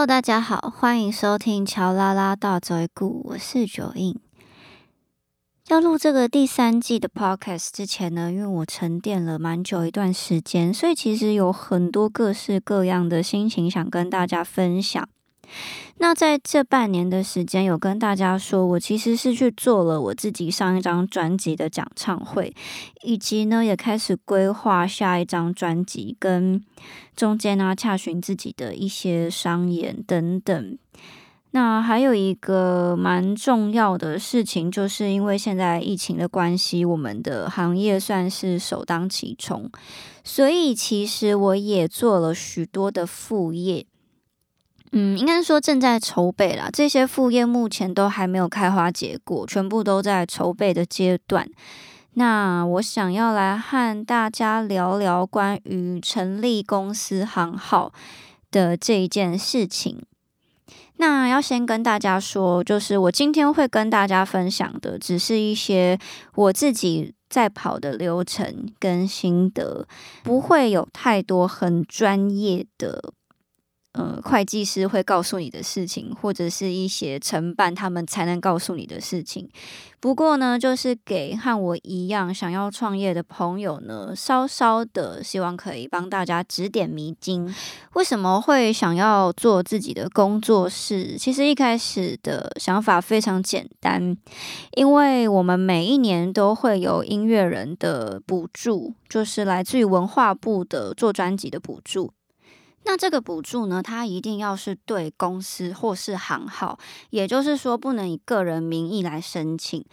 Hello，大家好，欢迎收听乔拉拉大嘴鼓，我是九印。要录这个第三季的 Podcast 之前呢，因为我沉淀了蛮久一段时间，所以其实有很多各式各样的心情想跟大家分享。那在这半年的时间，有跟大家说，我其实是去做了我自己上一张专辑的讲唱会，以及呢，也开始规划下一张专辑，跟中间呢，洽询自己的一些商演等等。那还有一个蛮重要的事情，就是因为现在疫情的关系，我们的行业算是首当其冲，所以其实我也做了许多的副业。嗯，应该说正在筹备啦。这些副业目前都还没有开花结果，全部都在筹备的阶段。那我想要来和大家聊聊关于成立公司行号的这一件事情。那要先跟大家说，就是我今天会跟大家分享的，只是一些我自己在跑的流程跟心得，不会有太多很专业的。呃，会计师会告诉你的事情，或者是一些承办他们才能告诉你的事情。不过呢，就是给和我一样想要创业的朋友呢，稍稍的希望可以帮大家指点迷津。为什么会想要做自己的工作室？其实一开始的想法非常简单，因为我们每一年都会有音乐人的补助，就是来自于文化部的做专辑的补助。那这个补助呢，它一定要是对公司或是行号，也就是说不能以个人名义来申请。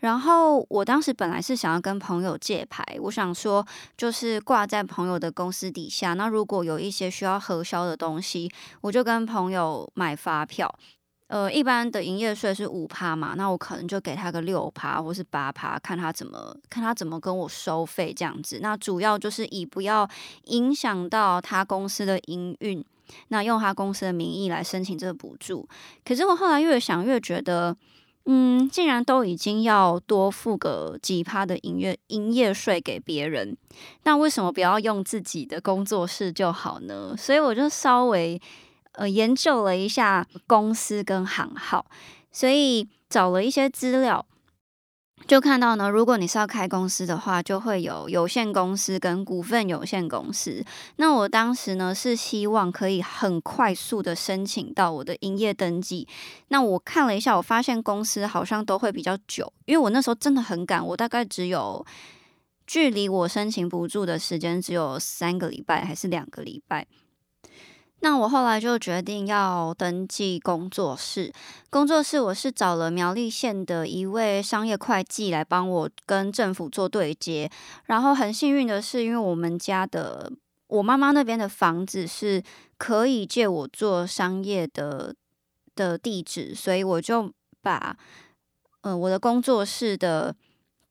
然后我当时本来是想要跟朋友借牌，我想说就是挂在朋友的公司底下。那如果有一些需要核销的东西，我就跟朋友买发票。呃，一般的营业税是五趴嘛，那我可能就给他个六趴或是八趴，看他怎么看他怎么跟我收费这样子。那主要就是以不要影响到他公司的营运，那用他公司的名义来申请这个补助。可是我后来越想越觉得，嗯，既然都已经要多付个几趴的营业营业税给别人，那为什么不要用自己的工作室就好呢？所以我就稍微。呃，研究了一下公司跟行号，所以找了一些资料，就看到呢，如果你是要开公司的话，就会有有限公司跟股份有限公司。那我当时呢是希望可以很快速的申请到我的营业登记。那我看了一下，我发现公司好像都会比较久，因为我那时候真的很赶，我大概只有距离我申请补助的时间只有三个礼拜还是两个礼拜。那我后来就决定要登记工作室。工作室我是找了苗栗县的一位商业会计来帮我跟政府做对接。然后很幸运的是，因为我们家的我妈妈那边的房子是可以借我做商业的的地址，所以我就把呃我的工作室的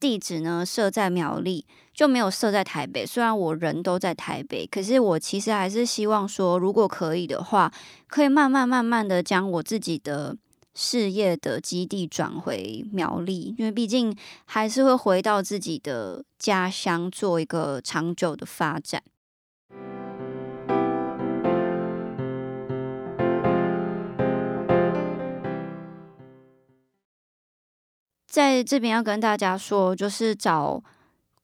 地址呢设在苗栗。就没有设在台北，虽然我人都在台北，可是我其实还是希望说，如果可以的话，可以慢慢慢慢的将我自己的事业的基地转回苗栗，因为毕竟还是会回到自己的家乡做一个长久的发展。在这边要跟大家说，就是找。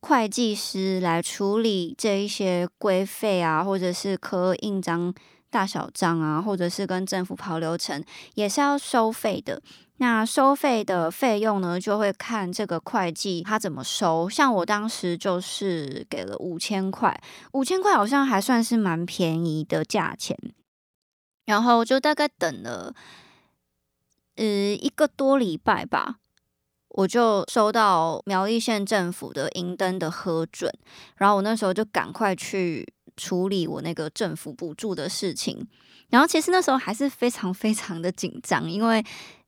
会计师来处理这一些规费啊，或者是刻印章大小章啊，或者是跟政府跑流程，也是要收费的。那收费的费用呢，就会看这个会计他怎么收。像我当时就是给了五千块，五千块好像还算是蛮便宜的价钱。然后就大概等了呃一个多礼拜吧。我就收到苗栗县政府的银灯的核准，然后我那时候就赶快去处理我那个政府补助的事情。然后其实那时候还是非常非常的紧张，因为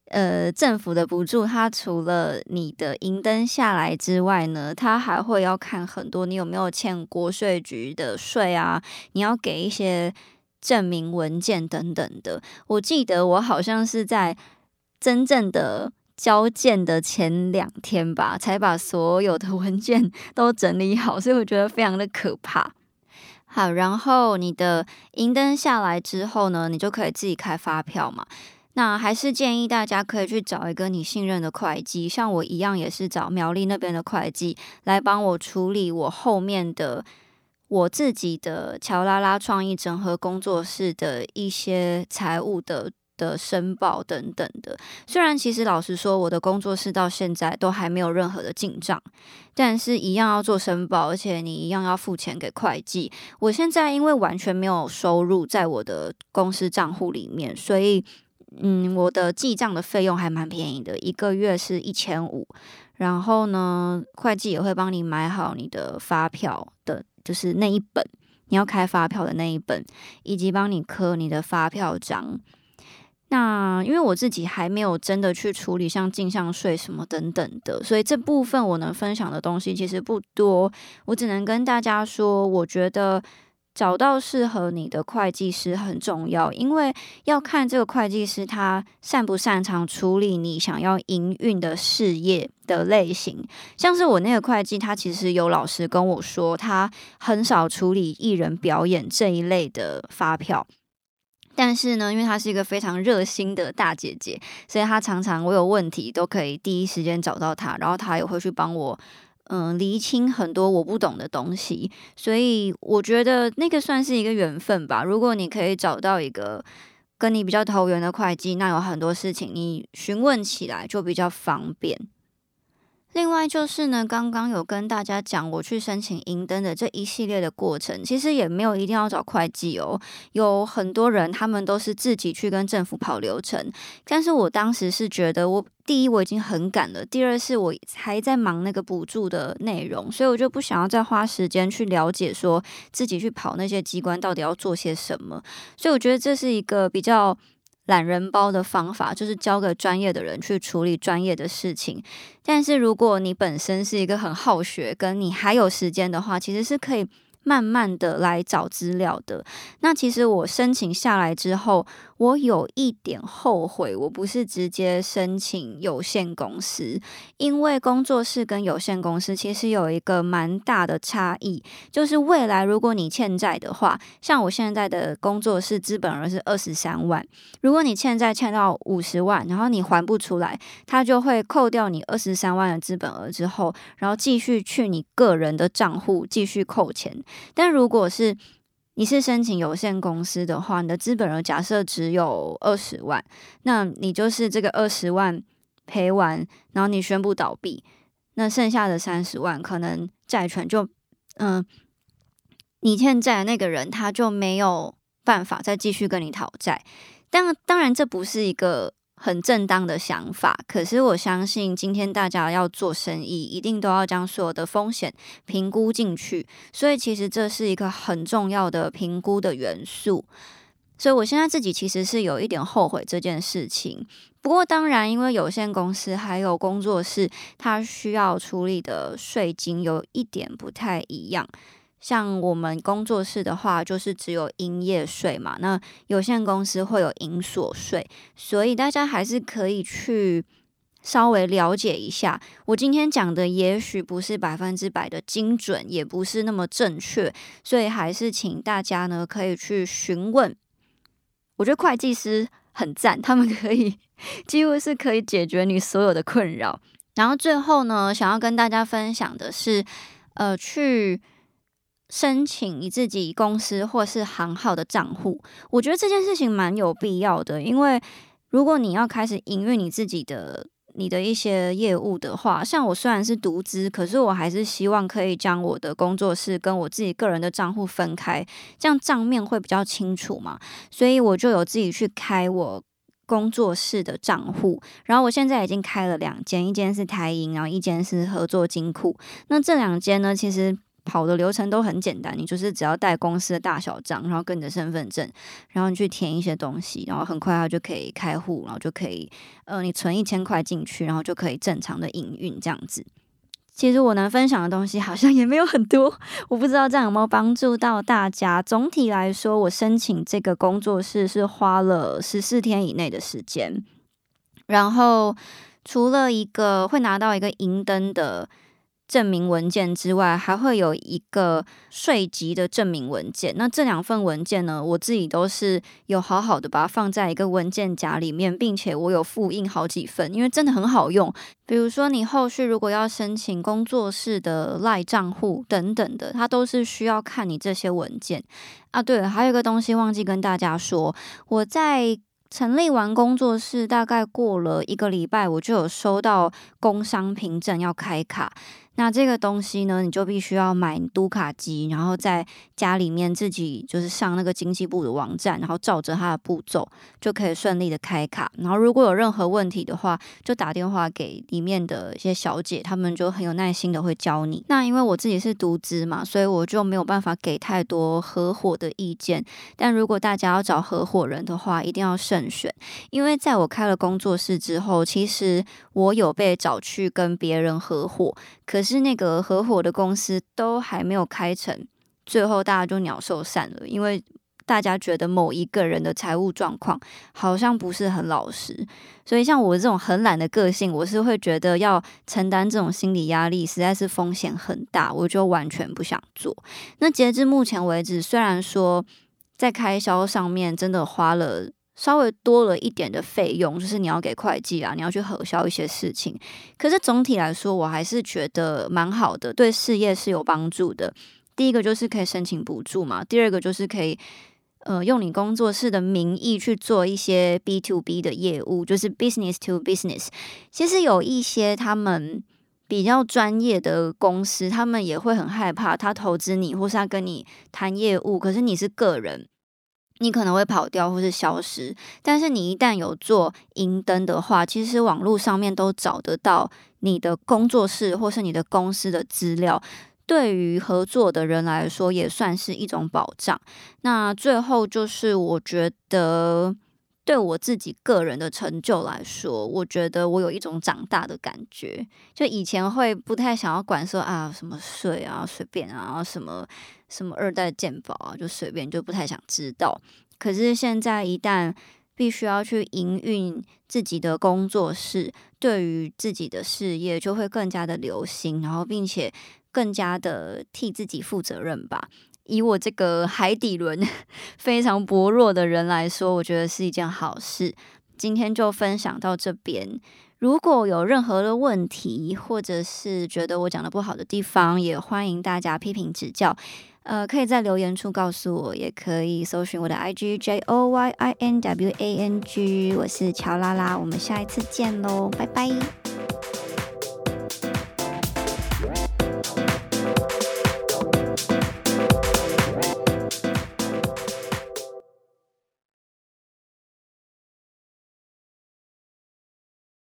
呃政府的补助，它除了你的银灯下来之外呢，它还会要看很多你有没有欠国税局的税啊，你要给一些证明文件等等的。我记得我好像是在真正的。交件的前两天吧，才把所有的文件都整理好，所以我觉得非常的可怕。好，然后你的银灯下来之后呢，你就可以自己开发票嘛。那还是建议大家可以去找一个你信任的会计，像我一样也是找苗栗那边的会计来帮我处理我后面的我自己的乔拉拉创意整合工作室的一些财务的的申报等等的。虽然其实老实说，我的工作室到现在都还没有任何的进账，但是一样要做申报，而且你一样要付钱给会计。我现在因为完全没有收入在我的公司账户里面，所以。嗯，我的记账的费用还蛮便宜的，一个月是一千五。然后呢，会计也会帮你买好你的发票的，就是那一本你要开发票的那一本，以及帮你刻你的发票章。那因为我自己还没有真的去处理像进项税什么等等的，所以这部分我能分享的东西其实不多。我只能跟大家说，我觉得。找到适合你的会计师很重要，因为要看这个会计师他擅不擅长处理你想要营运的事业的类型。像是我那个会计，他其实有老师跟我说，他很少处理艺人表演这一类的发票。但是呢，因为她是一个非常热心的大姐姐，所以她常常我有问题都可以第一时间找到她，然后她也会去帮我。嗯，厘清很多我不懂的东西，所以我觉得那个算是一个缘分吧。如果你可以找到一个跟你比较投缘的会计，那有很多事情你询问起来就比较方便。另外就是呢，刚刚有跟大家讲我去申请银灯的这一系列的过程，其实也没有一定要找会计哦。有很多人他们都是自己去跟政府跑流程，但是我当时是觉得，我第一我已经很赶了，第二是我还在忙那个补助的内容，所以我就不想要再花时间去了解说自己去跑那些机关到底要做些什么，所以我觉得这是一个比较。懒人包的方法就是交给专业的人去处理专业的事情，但是如果你本身是一个很好学，跟你还有时间的话，其实是可以。慢慢的来找资料的。那其实我申请下来之后，我有一点后悔，我不是直接申请有限公司，因为工作室跟有限公司其实有一个蛮大的差异，就是未来如果你欠债的话，像我现在的工作室资本额是二十三万，如果你欠债欠到五十万，然后你还不出来，他就会扣掉你二十三万的资本额之后，然后继续去你个人的账户继续扣钱。但如果是你是申请有限公司的话，你的资本额假设只有二十万，那你就是这个二十万赔完，然后你宣布倒闭，那剩下的三十万可能债权就嗯，你欠债的那个人他就没有办法再继续跟你讨债。但当然，这不是一个。很正当的想法，可是我相信今天大家要做生意，一定都要将所有的风险评估进去，所以其实这是一个很重要的评估的元素。所以我现在自己其实是有一点后悔这件事情。不过当然，因为有限公司还有工作室，它需要处理的税金有一点不太一样。像我们工作室的话，就是只有营业税嘛。那有限公司会有营所税，所以大家还是可以去稍微了解一下。我今天讲的也许不是百分之百的精准，也不是那么正确，所以还是请大家呢可以去询问。我觉得会计师很赞，他们可以几乎是可以解决你所有的困扰。然后最后呢，想要跟大家分享的是，呃，去。申请你自己公司或是行号的账户，我觉得这件事情蛮有必要的。因为如果你要开始营运你自己的你的一些业务的话，像我虽然是独资，可是我还是希望可以将我的工作室跟我自己个人的账户分开，这样账面会比较清楚嘛。所以我就有自己去开我工作室的账户，然后我现在已经开了两间，一间是台银，然后一间是合作金库。那这两间呢，其实。跑的流程都很简单，你就是只要带公司的大小账，然后跟你的身份证，然后你去填一些东西，然后很快它就可以开户，然后就可以，呃，你存一千块进去，然后就可以正常的营运这样子。其实我能分享的东西好像也没有很多，我不知道这样有没有帮助到大家。总体来说，我申请这个工作室是花了十四天以内的时间，然后除了一个会拿到一个银灯的。证明文件之外，还会有一个税籍的证明文件。那这两份文件呢，我自己都是有好好的把它放在一个文件夹里面，并且我有复印好几份，因为真的很好用。比如说，你后续如果要申请工作室的赖账户等等的，它都是需要看你这些文件啊。对了，还有一个东西忘记跟大家说，我在。成立完工作室，大概过了一个礼拜，我就有收到工商凭证要开卡。那这个东西呢，你就必须要买读卡机，然后在家里面自己就是上那个经济部的网站，然后照着它的步骤就可以顺利的开卡。然后如果有任何问题的话，就打电话给里面的一些小姐，他们就很有耐心的会教你。那因为我自己是独资嘛，所以我就没有办法给太多合伙的意见。但如果大家要找合伙人的话，一定要慎选，因为在我开了工作室之后，其实我有被找去跟别人合伙，可是那个合伙的公司都还没有开成，最后大家就鸟兽散了，因为大家觉得某一个人的财务状况好像不是很老实，所以像我这种很懒的个性，我是会觉得要承担这种心理压力，实在是风险很大，我就完全不想做。那截至目前为止，虽然说在开销上面真的花了。稍微多了一点的费用，就是你要给会计啊，你要去核销一些事情。可是总体来说，我还是觉得蛮好的，对事业是有帮助的。第一个就是可以申请补助嘛，第二个就是可以呃用你工作室的名义去做一些 B to B 的业务，就是 business to business。其实有一些他们比较专业的公司，他们也会很害怕他投资你，或是他跟你谈业务，可是你是个人。你可能会跑掉或是消失，但是你一旦有做银灯的话，其实网络上面都找得到你的工作室或是你的公司的资料，对于合作的人来说也算是一种保障。那最后就是我觉得。对我自己个人的成就来说，我觉得我有一种长大的感觉。就以前会不太想要管说啊什么税啊随便啊，什么什么二代鉴宝啊就随便，就不太想知道。可是现在一旦必须要去营运自己的工作室，对于自己的事业就会更加的留心，然后并且更加的替自己负责任吧。以我这个海底轮 非常薄弱的人来说，我觉得是一件好事。今天就分享到这边。如果有任何的问题，或者是觉得我讲的不好的地方，也欢迎大家批评指教。呃，可以在留言处告诉我，也可以搜寻我的 IG J O Y I N W A N G。我是乔拉拉，我们下一次见喽，拜拜。